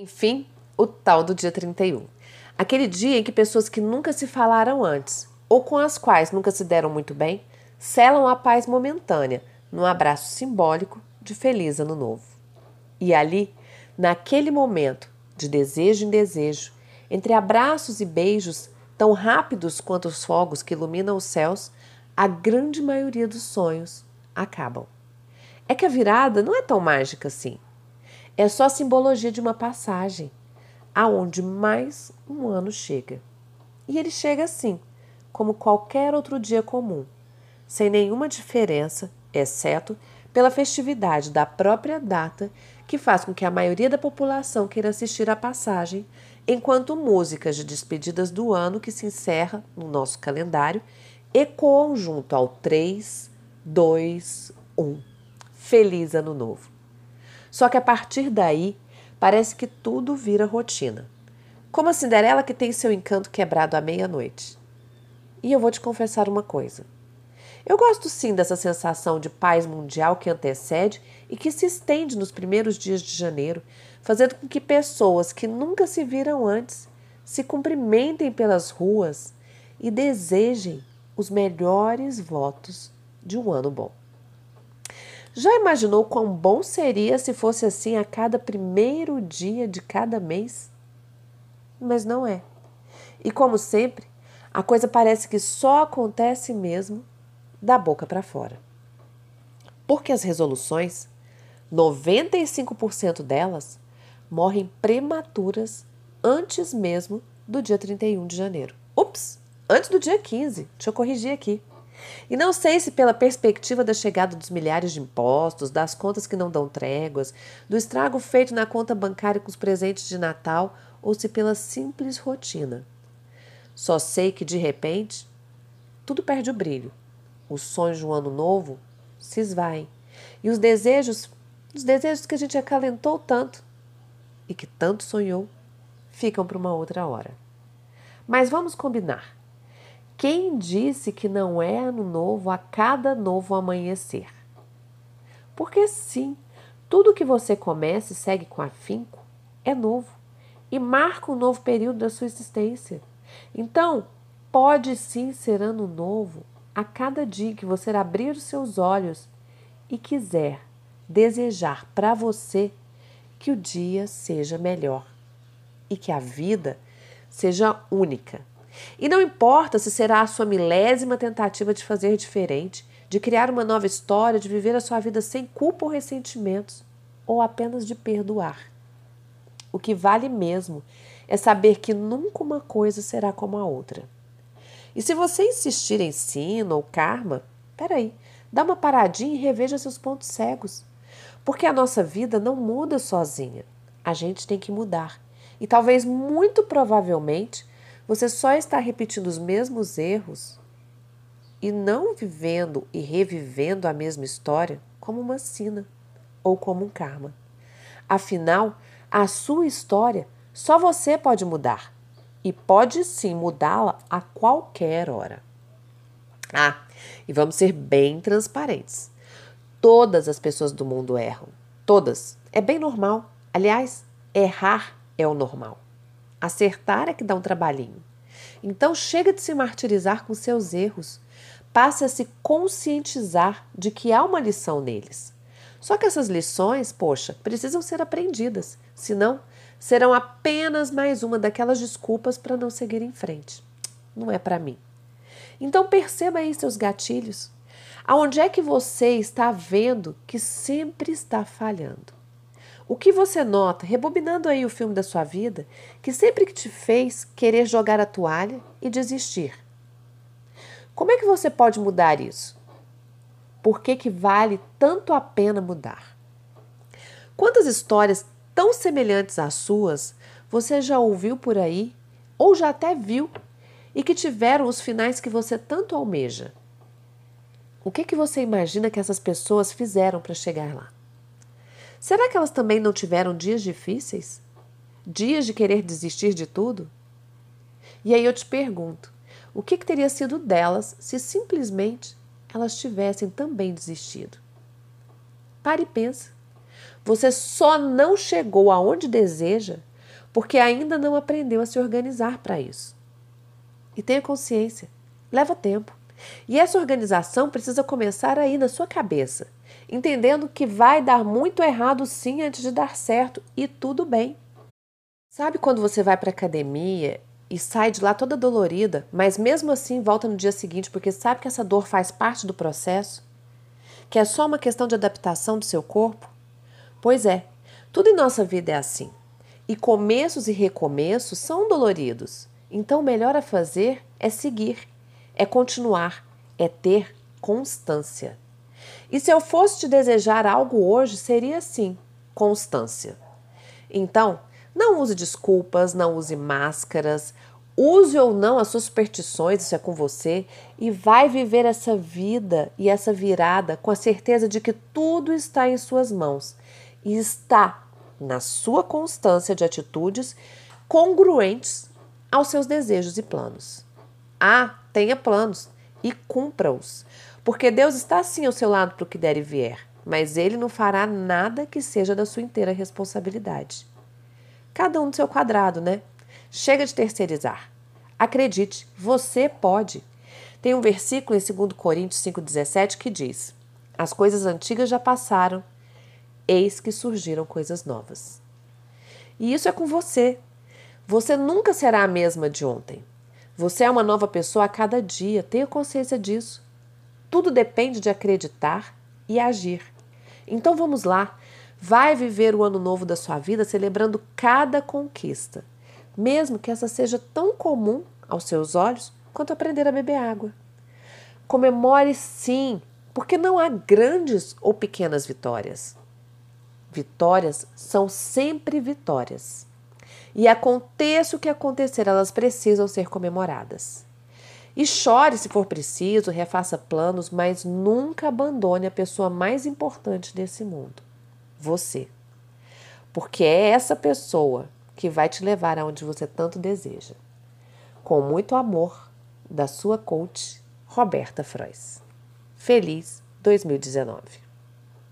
Enfim, o tal do dia 31. Aquele dia em que pessoas que nunca se falaram antes, ou com as quais nunca se deram muito bem, selam a paz momentânea num abraço simbólico de feliz ano novo. E ali, naquele momento de desejo em desejo, entre abraços e beijos tão rápidos quanto os fogos que iluminam os céus, a grande maioria dos sonhos acabam. É que a virada não é tão mágica assim. É só simbologia de uma passagem, aonde mais um ano chega. E ele chega assim, como qualquer outro dia comum, sem nenhuma diferença, exceto pela festividade da própria data, que faz com que a maioria da população queira assistir à passagem, enquanto músicas de despedidas do ano que se encerra no nosso calendário ecoam junto ao 3, 2, 1. Feliz Ano Novo! Só que a partir daí, parece que tudo vira rotina. Como a Cinderela que tem seu encanto quebrado à meia-noite. E eu vou te confessar uma coisa. Eu gosto sim dessa sensação de paz mundial que antecede e que se estende nos primeiros dias de janeiro, fazendo com que pessoas que nunca se viram antes se cumprimentem pelas ruas e desejem os melhores votos de um ano bom. Já imaginou quão bom seria se fosse assim a cada primeiro dia de cada mês? Mas não é. E como sempre, a coisa parece que só acontece mesmo da boca para fora. Porque as resoluções, 95% delas, morrem prematuras antes mesmo do dia 31 de janeiro. Ups, antes do dia 15. Deixa eu corrigir aqui. E não sei se pela perspectiva da chegada dos milhares de impostos, das contas que não dão tréguas, do estrago feito na conta bancária com os presentes de Natal, ou se pela simples rotina. Só sei que de repente tudo perde o brilho. Os sonhos de um ano novo se esvaem. E os desejos, os desejos que a gente acalentou tanto e que tanto sonhou, ficam para uma outra hora. Mas vamos combinar. Quem disse que não é ano novo a cada novo amanhecer? Porque sim, tudo que você começa e segue com afinco é novo e marca um novo período da sua existência. Então, pode sim ser ano novo a cada dia que você abrir os seus olhos e quiser desejar para você que o dia seja melhor e que a vida seja única e não importa se será a sua milésima tentativa de fazer diferente, de criar uma nova história, de viver a sua vida sem culpa ou ressentimentos, ou apenas de perdoar. O que vale mesmo é saber que nunca uma coisa será como a outra. E se você insistir em sino ou karma, peraí, dá uma paradinha e reveja seus pontos cegos. Porque a nossa vida não muda sozinha. A gente tem que mudar. E talvez, muito provavelmente, você só está repetindo os mesmos erros e não vivendo e revivendo a mesma história como uma sina ou como um karma. Afinal, a sua história só você pode mudar e pode sim mudá-la a qualquer hora. Ah, e vamos ser bem transparentes. Todas as pessoas do mundo erram. Todas. É bem normal. Aliás, errar é o normal. Acertar é que dá um trabalhinho. Então chega de se martirizar com seus erros. Passe a se conscientizar de que há uma lição neles. Só que essas lições, poxa, precisam ser aprendidas, senão serão apenas mais uma daquelas desculpas para não seguir em frente. Não é para mim. Então perceba aí seus gatilhos. Aonde é que você está vendo que sempre está falhando? O que você nota, rebobinando aí o filme da sua vida, que sempre que te fez querer jogar a toalha e desistir? Como é que você pode mudar isso? Por que, que vale tanto a pena mudar? Quantas histórias tão semelhantes às suas você já ouviu por aí ou já até viu e que tiveram os finais que você tanto almeja? O que, que você imagina que essas pessoas fizeram para chegar lá? Será que elas também não tiveram dias difíceis? Dias de querer desistir de tudo? E aí eu te pergunto: o que, que teria sido delas se simplesmente elas tivessem também desistido? Pare e pensa. Você só não chegou aonde deseja porque ainda não aprendeu a se organizar para isso. E tenha consciência, leva tempo. E essa organização precisa começar aí na sua cabeça, entendendo que vai dar muito errado sim antes de dar certo e tudo bem. Sabe quando você vai para academia e sai de lá toda dolorida, mas mesmo assim volta no dia seguinte porque sabe que essa dor faz parte do processo? Que é só uma questão de adaptação do seu corpo? Pois é, tudo em nossa vida é assim. E começos e recomeços são doloridos. Então, o melhor a fazer é seguir é continuar, é ter constância. E se eu fosse te desejar algo hoje, seria assim: constância. Então, não use desculpas, não use máscaras, use ou não as suas superstições, isso é com você, e vai viver essa vida e essa virada com a certeza de que tudo está em suas mãos e está na sua constância de atitudes congruentes aos seus desejos e planos. Ah, tenha planos e cumpra-os, porque Deus está sim ao seu lado para o que der e vier, mas Ele não fará nada que seja da sua inteira responsabilidade. Cada um no seu quadrado, né? Chega de terceirizar. Acredite, você pode. Tem um versículo em 2 Coríntios 5,17 que diz: As coisas antigas já passaram, eis que surgiram coisas novas. E isso é com você. Você nunca será a mesma de ontem. Você é uma nova pessoa a cada dia, tenha consciência disso. Tudo depende de acreditar e agir. Então vamos lá, vai viver o ano novo da sua vida celebrando cada conquista, mesmo que essa seja tão comum aos seus olhos quanto aprender a beber água. Comemore sim, porque não há grandes ou pequenas vitórias. Vitórias são sempre vitórias e aconteça o que acontecer, elas precisam ser comemoradas. E chore se for preciso, refaça planos, mas nunca abandone a pessoa mais importante desse mundo, você. Porque é essa pessoa que vai te levar aonde você tanto deseja. Com muito amor, da sua coach, Roberta Frois. Feliz 2019.